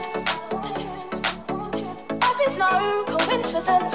for granted. Life is no coincidence.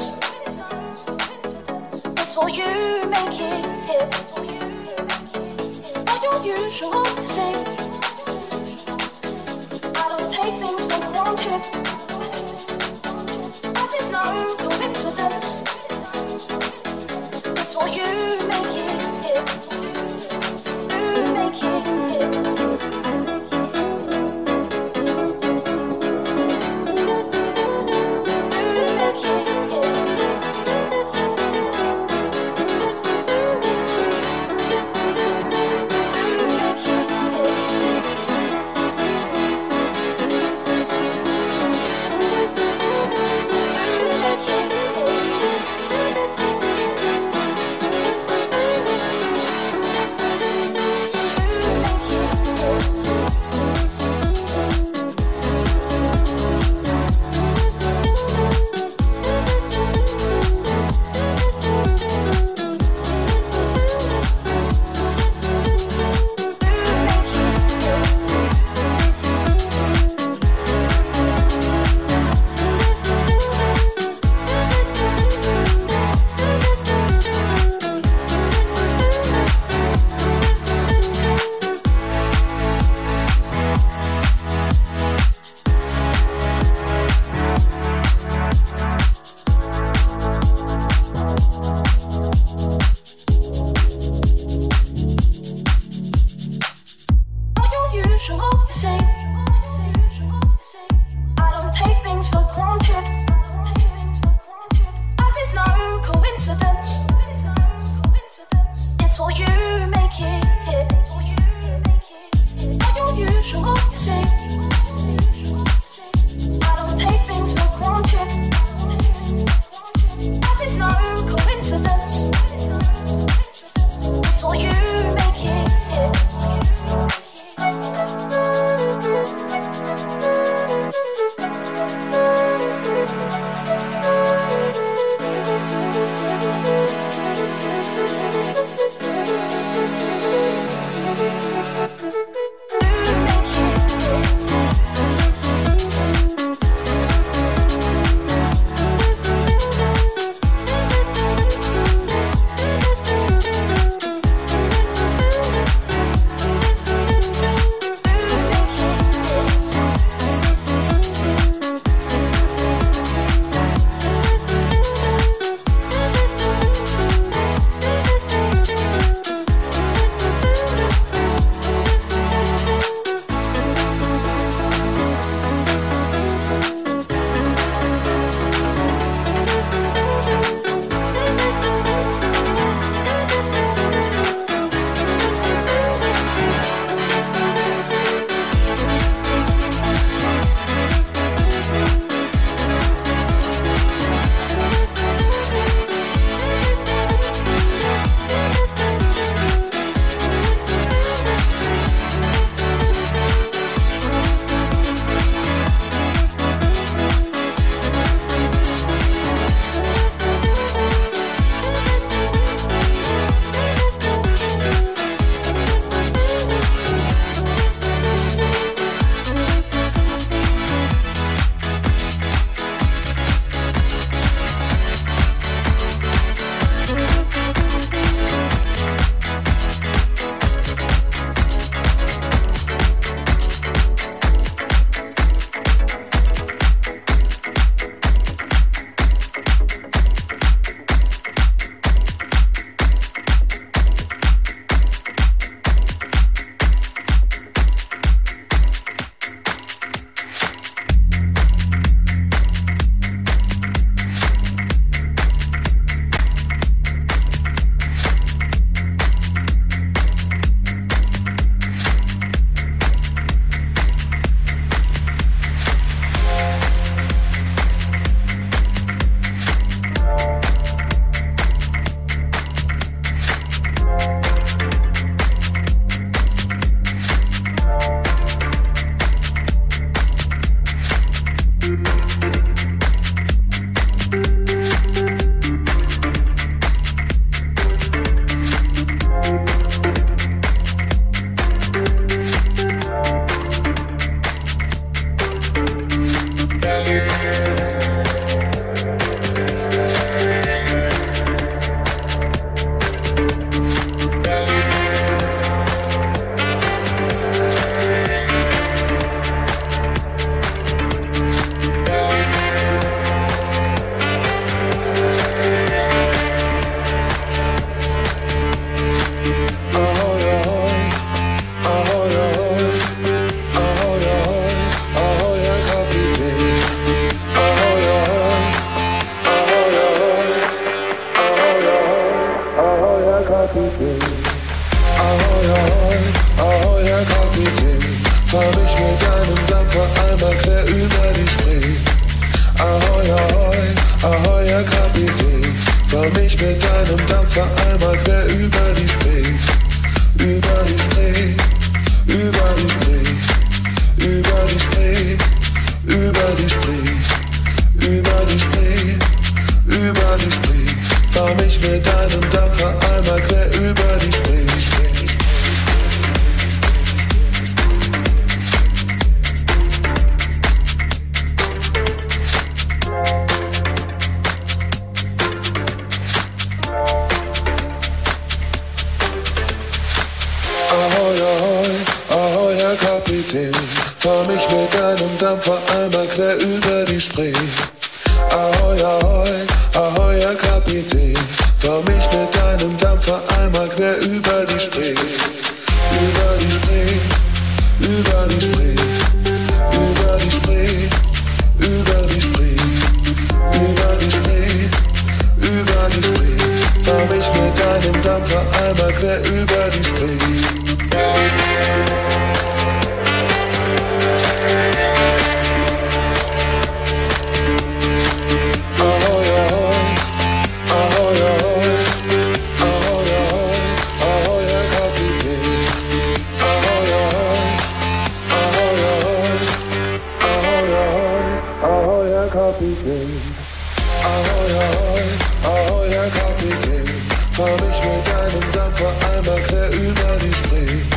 Einmal quer über die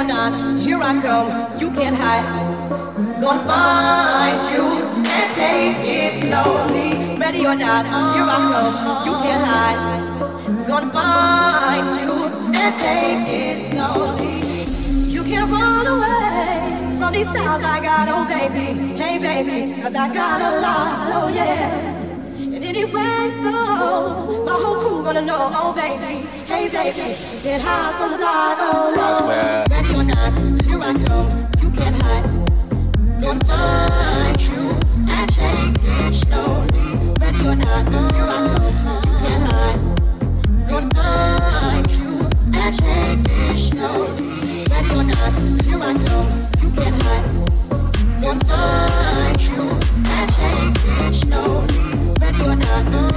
Or not, here I come. You can't hide. Gonna find you and take it slowly. Ready or not, here I come. You can't hide. Gonna find you and take it slowly. You can't run away from these styles I got, oh baby. Hey baby, cause I got a lot, oh yeah. Anywhere go, oh, my whole crew gonna know, oh baby. Hey baby, get high from the block, oh Lord. Ready or not, here I come. You can't hide. Gonna find you and take it slowly. Ready or not, here I come. You can't hide. Gonna find you and take it slowly. Ready or not, here I come. You can't hide. Gonna find you and take it slowly. I come.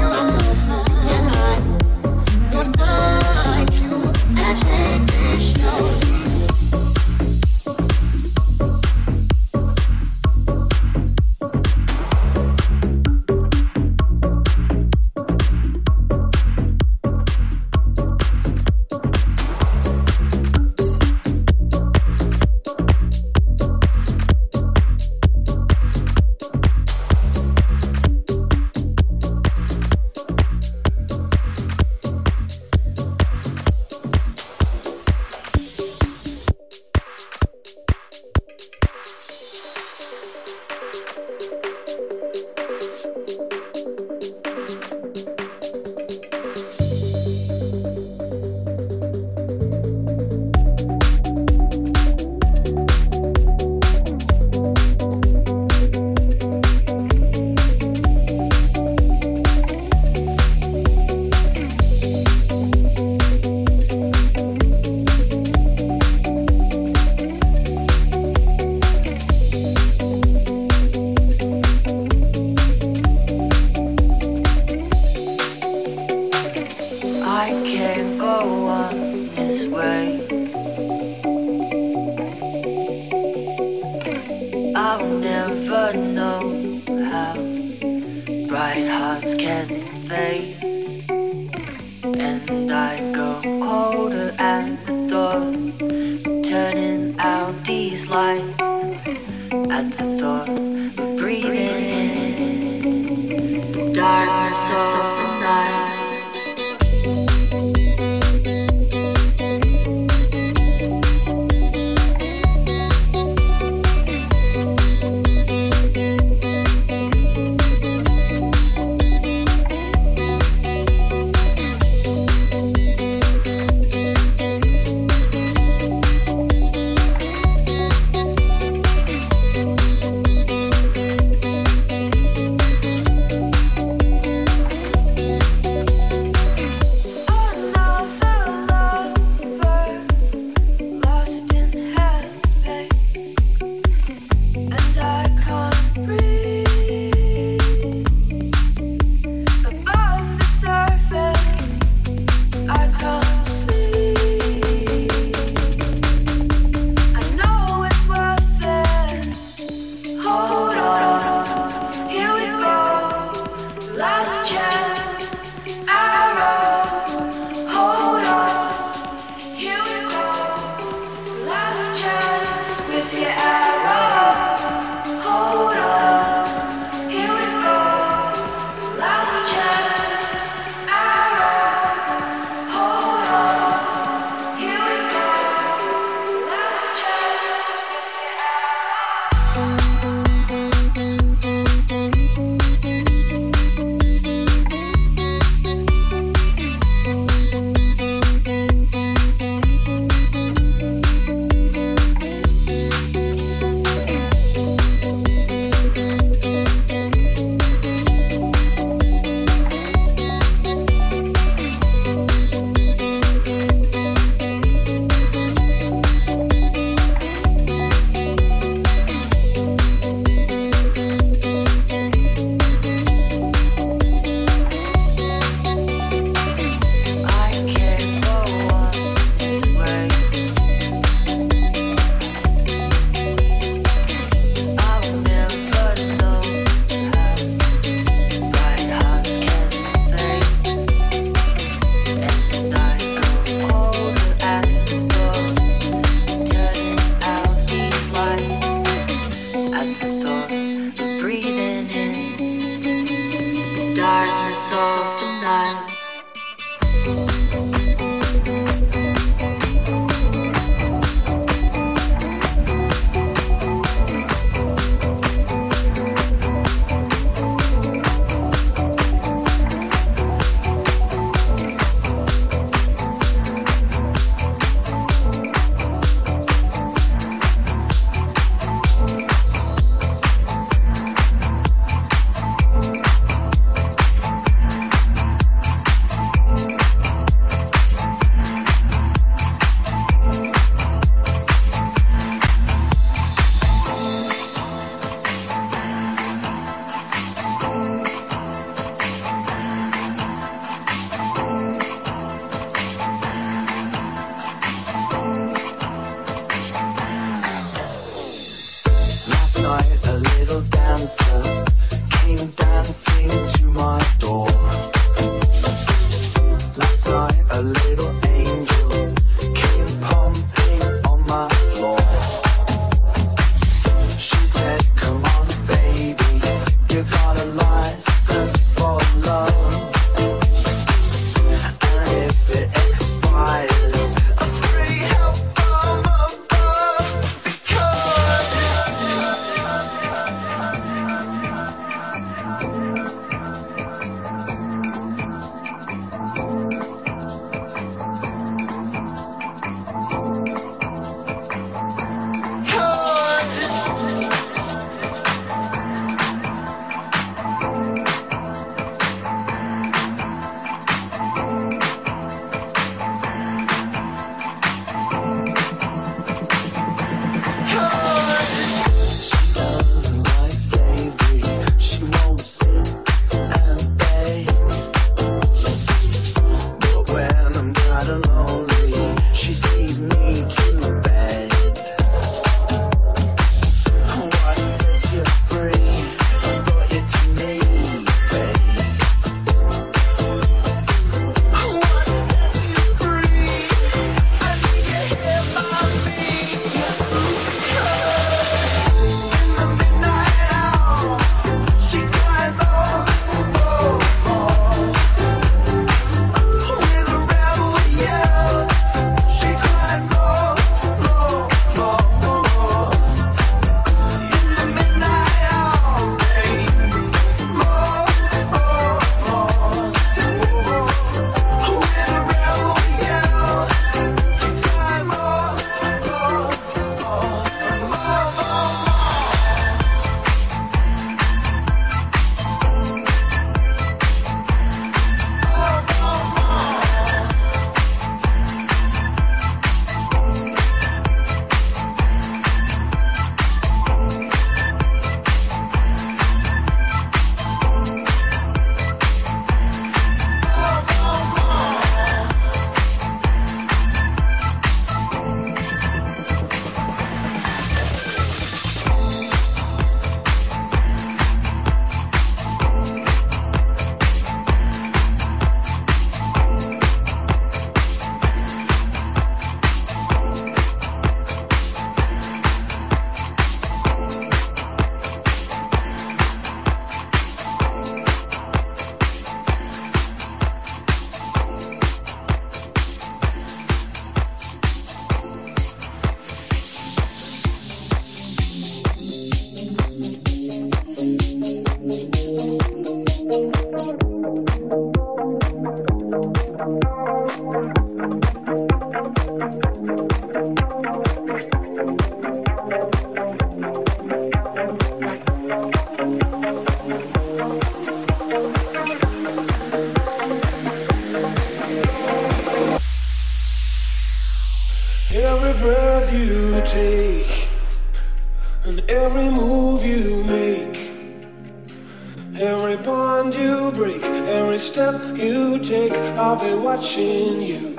take, I'll be watching you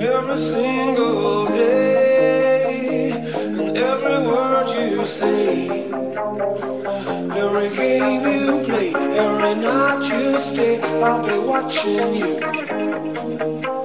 every single day and every word you say, every game you play, every night you stay, I'll be watching you.